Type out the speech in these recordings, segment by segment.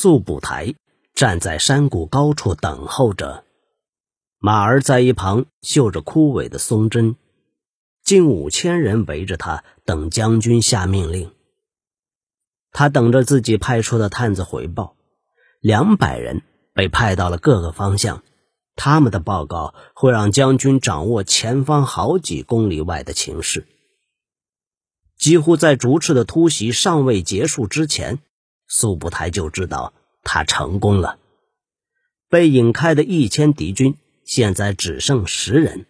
素不台站在山谷高处等候着，马儿在一旁嗅着枯萎的松针。近五千人围着他，等将军下命令。他等着自己派出的探子回报。两百人被派到了各个方向，他们的报告会让将军掌握前方好几公里外的情势。几乎在竹赤的突袭尚未结束之前。速不台就知道他成功了。被引开的一千敌军现在只剩十人，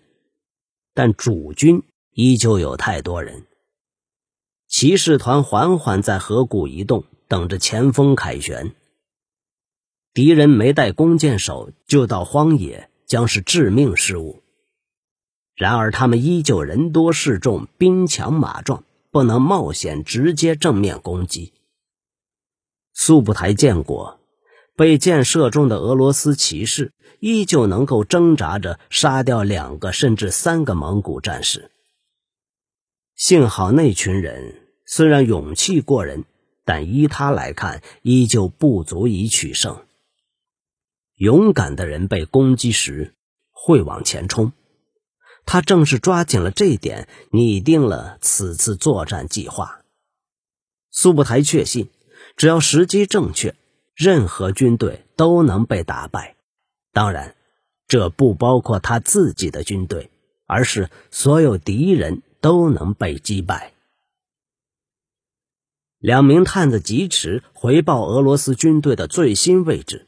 但主军依旧有太多人。骑士团缓缓在河谷移动，等着前锋凯旋。敌人没带弓箭手就到荒野，将是致命失误。然而他们依旧人多势众，兵强马壮，不能冒险直接正面攻击。苏不台见过，被箭射中的俄罗斯骑士依旧能够挣扎着杀掉两个甚至三个蒙古战士。幸好那群人虽然勇气过人，但依他来看，依旧不足以取胜。勇敢的人被攻击时会往前冲，他正是抓紧了这一点，拟定了此次作战计划。苏不台确信。只要时机正确，任何军队都能被打败。当然，这不包括他自己的军队，而是所有敌人都能被击败。两名探子疾驰回报俄罗斯军队的最新位置。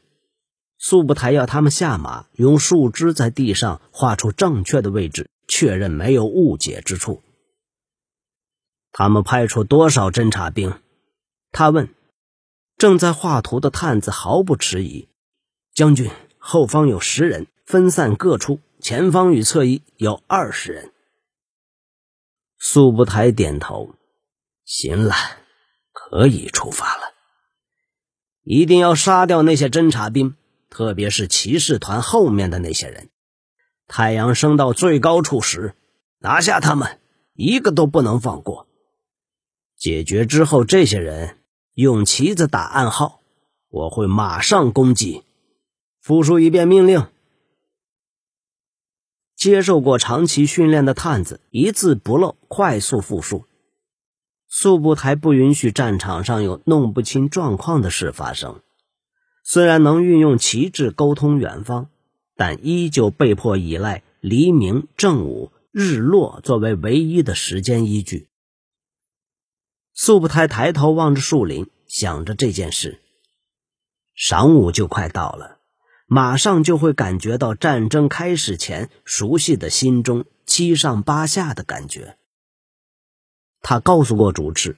速不台要他们下马，用树枝在地上画出正确的位置，确认没有误解之处。他们派出多少侦察兵？他问。正在画图的探子毫不迟疑：“将军，后方有十人，分散各处；前方与侧翼有二十人。”速不台点头：“行了，可以出发了。一定要杀掉那些侦察兵，特别是骑士团后面的那些人。太阳升到最高处时，拿下他们，一个都不能放过。解决之后，这些人。”用旗子打暗号，我会马上攻击。复述一遍命令。接受过长期训练的探子一字不漏，快速复述。速不台不允许战场上有弄不清状况的事发生。虽然能运用旗帜沟通远方，但依旧被迫依赖黎明、正午、日落作为唯一的时间依据。素不台抬头望着树林，想着这件事。晌午就快到了，马上就会感觉到战争开始前熟悉的心中七上八下的感觉。他告诉过主持，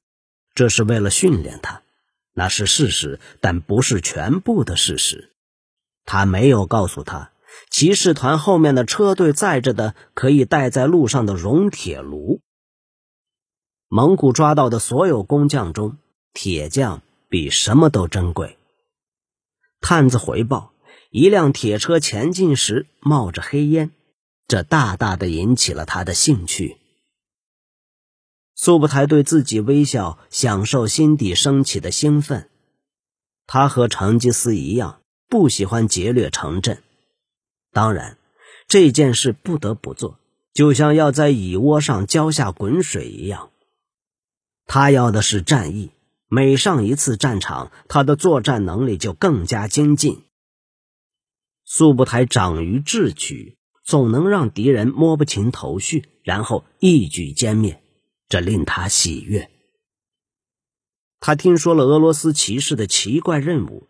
这是为了训练他，那是事实，但不是全部的事实。他没有告诉他，骑士团后面的车队载着的可以带在路上的熔铁炉。蒙古抓到的所有工匠中，铁匠比什么都珍贵。探子回报，一辆铁车前进时冒着黑烟，这大大的引起了他的兴趣。苏布台对自己微笑，享受心底升起的兴奋。他和成吉思一样，不喜欢劫掠城镇。当然，这件事不得不做，就像要在蚁窝上浇下滚水一样。他要的是战役，每上一次战场，他的作战能力就更加精进。速不台长于智取，总能让敌人摸不清头绪，然后一举歼灭，这令他喜悦。他听说了俄罗斯骑士的奇怪任务，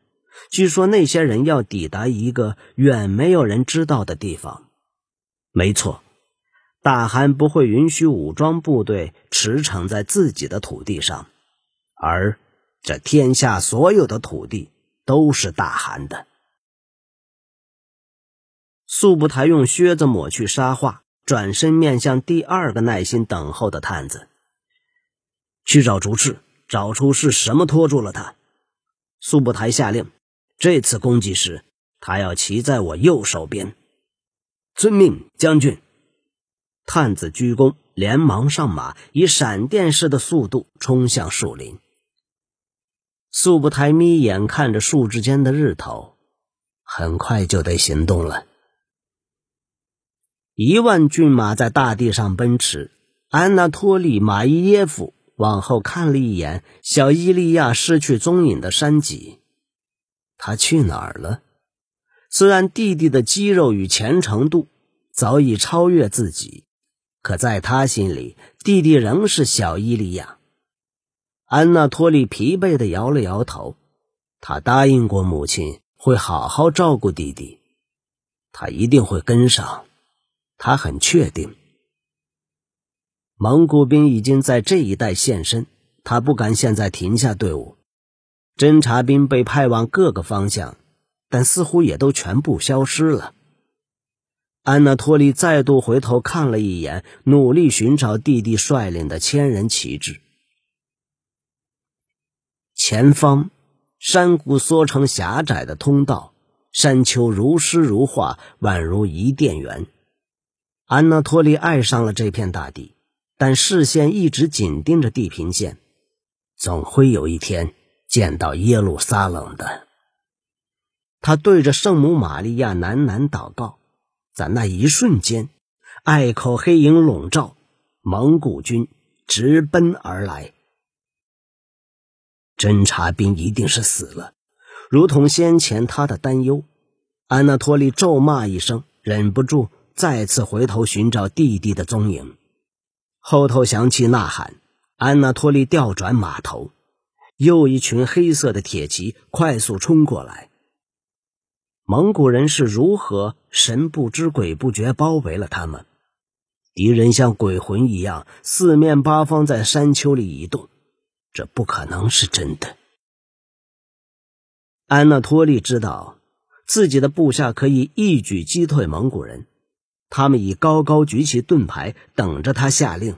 据说那些人要抵达一个远没有人知道的地方。没错。大汗不会允许武装部队驰骋在自己的土地上，而这天下所有的土地都是大汗的。速不台用靴子抹去沙画，转身面向第二个耐心等候的探子：“去找竹赤，找出是什么拖住了他。”速不台下令：“这次攻击时，他要骑在我右手边。”遵命，将军。探子鞠躬，连忙上马，以闪电似的速度冲向树林。素不台眯眼看着树枝间的日头，很快就得行动了。一万骏马在大地上奔驰，安娜托利·马伊耶夫往后看了一眼小伊利亚失去踪影的山脊，他去哪儿了？虽然弟弟的肌肉与虔诚度早已超越自己，可在他心里，弟弟仍是小伊利亚。安娜托利疲惫地摇了摇头，他答应过母亲会好好照顾弟弟，他一定会跟上，他很确定。蒙古兵已经在这一带现身，他不敢现在停下队伍。侦察兵被派往各个方向，但似乎也都全部消失了。安娜托利再度回头看了一眼，努力寻找弟弟率领的千人旗帜。前方，山谷缩成狭窄的通道，山丘如诗如画，宛如伊甸园。安娜托利爱上了这片大地，但视线一直紧盯着地平线，总会有一天见到耶路撒冷的。他对着圣母玛利亚喃喃祷告，在那一瞬间，隘口黑影笼罩，蒙古军直奔而来。侦察兵一定是死了，如同先前他的担忧。安娜托利咒骂一声，忍不住再次回头寻找弟弟的踪影。后头响起呐喊，安娜托利调转马头，又一群黑色的铁骑快速冲过来。蒙古人是如何神不知鬼不觉包围了他们？敌人像鬼魂一样，四面八方在山丘里移动。这不可能是真的。安娜托利知道自己的部下可以一举击退蒙古人，他们已高高举起盾牌，等着他下令。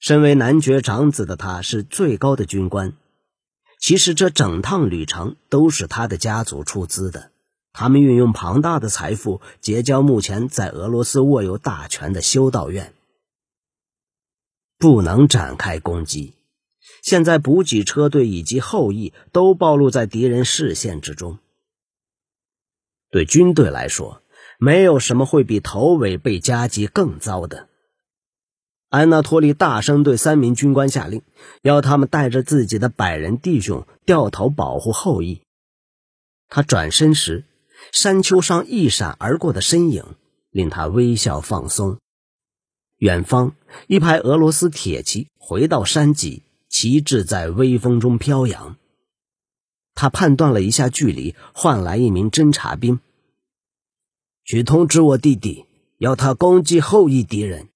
身为男爵长子的他，是最高的军官。其实这整趟旅程都是他的家族出资的，他们运用庞大的财富结交目前在俄罗斯握有大权的修道院，不能展开攻击。现在补给车队以及后裔都暴露在敌人视线之中。对军队来说，没有什么会比头尾被夹击更糟的。安娜托利大声对三名军官下令，要他们带着自己的百人弟兄掉头保护后裔。他转身时，山丘上一闪而过的身影令他微笑放松。远方，一排俄罗斯铁骑回到山脊。旗帜在微风中飘扬。他判断了一下距离，换来一名侦察兵，去通知我弟弟，要他攻击后裔敌人，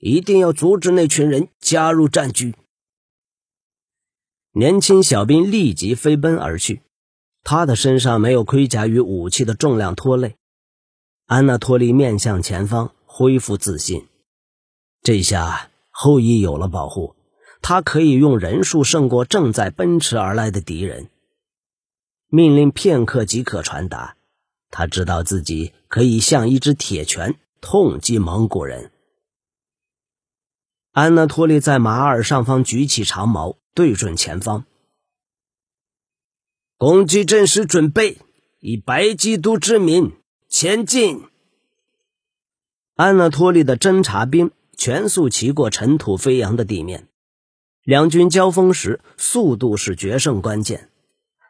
一定要阻止那群人加入战局。年轻小兵立即飞奔而去，他的身上没有盔甲与武器的重量拖累。安娜托利面向前方，恢复自信。这下后裔有了保护。他可以用人数胜过正在奔驰而来的敌人。命令片刻即可传达。他知道自己可以像一只铁拳痛击蒙古人。安娜托利在马耳上方举起长矛，对准前方。攻击阵势准备，以白基督之名前进。安娜托利的侦察兵全速骑过尘土飞扬的地面。两军交锋时，速度是决胜关键。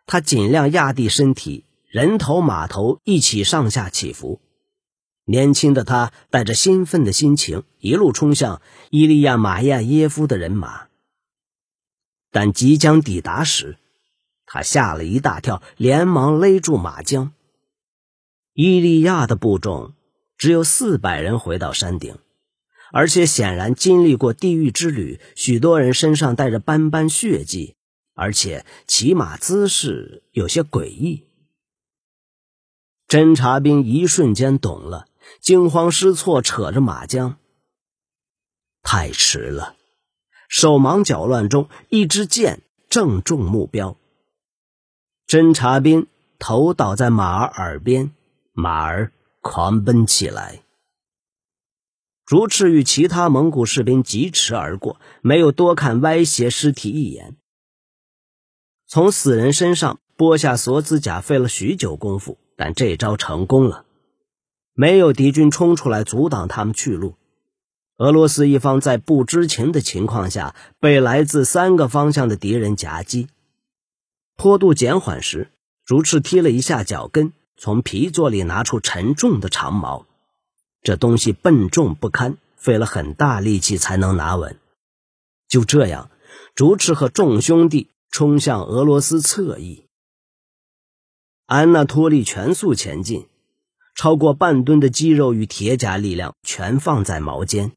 他尽量压低身体，人头马头一起上下起伏。年轻的他带着兴奋的心情，一路冲向伊利亚马亚耶夫的人马。但即将抵达时，他吓了一大跳，连忙勒住马缰。伊利亚的部众只有四百人回到山顶。而且显然经历过地狱之旅，许多人身上带着斑斑血迹，而且骑马姿势有些诡异。侦察兵一瞬间懂了，惊慌失措，扯着马缰。太迟了，手忙脚乱中，一支箭正中目标。侦察兵头倒在马儿耳边，马儿狂奔起来。竹赤与其他蒙古士兵疾驰而过，没有多看歪斜尸体一眼。从死人身上剥下锁子甲费了许久功夫，但这招成功了，没有敌军冲出来阻挡他们去路。俄罗斯一方在不知情的情况下被来自三个方向的敌人夹击。坡度减缓时，竹赤踢了一下脚跟，从皮座里拿出沉重的长矛，这东西笨重不堪，费了很大力气才能拿稳。就这样，竹赤和众兄弟。冲向俄罗斯侧翼，安娜托利全速前进，超过半吨的肌肉与铁甲力量全放在矛尖。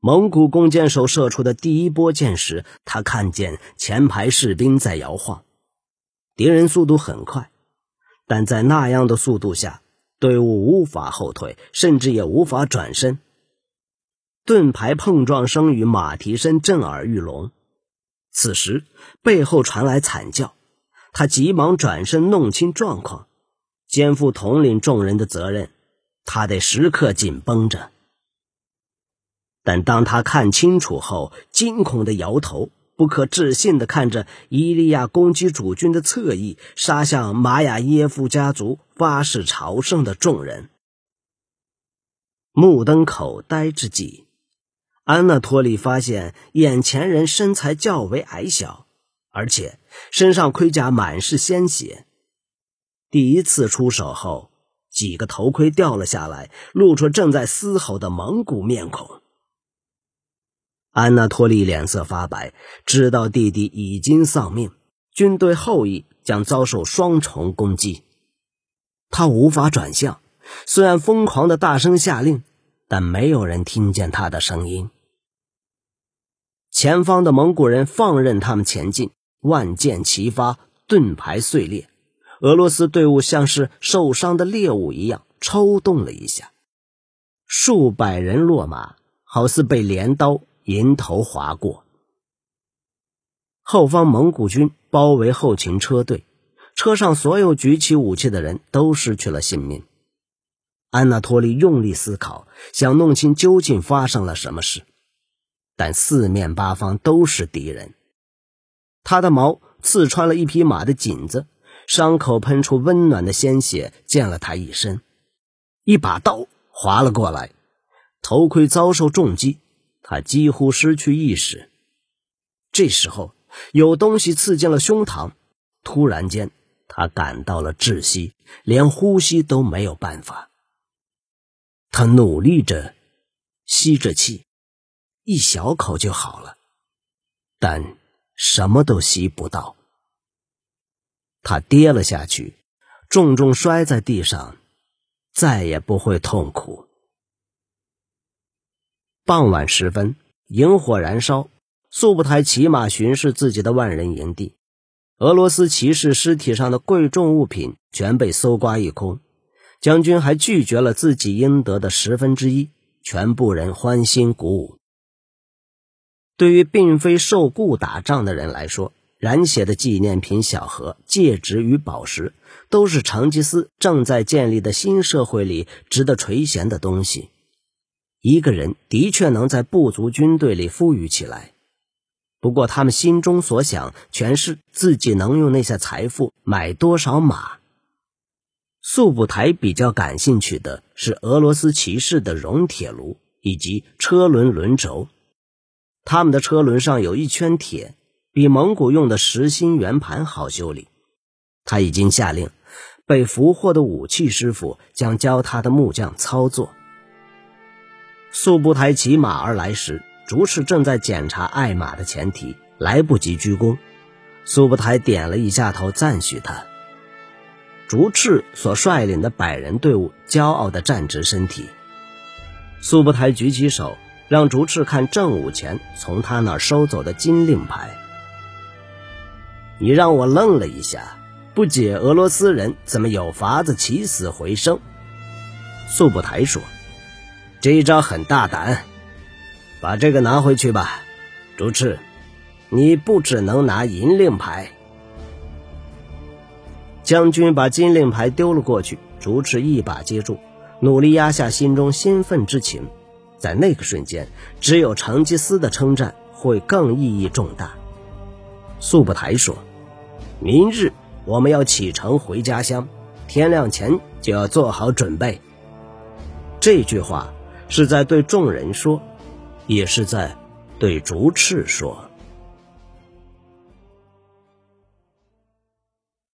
蒙古弓箭手射出的第一波箭时，他看见前排士兵在摇晃。敌人速度很快，但在那样的速度下，队伍无法后退，甚至也无法转身。盾牌碰撞声与马蹄声震耳欲聋。此时，背后传来惨叫，他急忙转身弄清状况，肩负统领众人的责任，他得时刻紧绷着。但当他看清楚后，惊恐的摇头，不可置信的看着伊利亚攻击主军的侧翼，杀向玛雅耶夫家族发誓朝圣的众人。目瞪口呆之际。安纳托利发现眼前人身材较为矮小，而且身上盔甲满是鲜血。第一次出手后，几个头盔掉了下来，露出正在嘶吼的蒙古面孔。安娜托利脸色发白，知道弟弟已经丧命，军队后裔将遭受双重攻击。他无法转向，虽然疯狂的大声下令，但没有人听见他的声音。前方的蒙古人放任他们前进，万箭齐发，盾牌碎裂。俄罗斯队伍像是受伤的猎物一样抽动了一下，数百人落马，好似被镰刀迎头划过。后方蒙古军包围后勤车队，车上所有举起武器的人都失去了性命。安纳托利用力思考，想弄清究竟发生了什么事。但四面八方都是敌人，他的矛刺穿了一匹马的颈子，伤口喷出温暖的鲜血，溅了他一身。一把刀划了过来，头盔遭受重击，他几乎失去意识。这时候，有东西刺进了胸膛，突然间，他感到了窒息，连呼吸都没有办法。他努力着，吸着气。一小口就好了，但什么都吸不到。他跌了下去，重重摔在地上，再也不会痛苦。傍晚时分，萤火燃烧，速不台骑马巡视自己的万人营地。俄罗斯骑士尸体上的贵重物品全被搜刮一空，将军还拒绝了自己应得的十分之一，全部人欢欣鼓舞。对于并非受雇打仗的人来说，染血的纪念品小盒、戒指与宝石，都是成吉思正在建立的新社会里值得垂涎的东西。一个人的确能在部族军队里富裕起来，不过他们心中所想全是自己能用那些财富买多少马。素不台比较感兴趣的是俄罗斯骑士的熔铁炉以及车轮轮轴。他们的车轮上有一圈铁，比蒙古用的实心圆盘好修理。他已经下令，被俘获的武器师傅将教他的木匠操作。速不台骑马而来时，竹赤正在检查爱马的前蹄，来不及鞠躬。速不台点了一下头，赞许他。竹赤所率领的百人队伍骄傲地站直身体。速不台举起手。让竹赤看正午前从他那儿收走的金令牌，你让我愣了一下，不解俄罗斯人怎么有法子起死回生。素不台说：“这一招很大胆，把这个拿回去吧，朱赤，你不只能拿银令牌。”将军把金令牌丢了过去，竹赤一把接住，努力压下心中兴奋之情。在那个瞬间，只有成吉思的称赞会更意义重大。素不台说：“明日我们要启程回家乡，天亮前就要做好准备。这句话是在对众人说，也是在对竹赤说。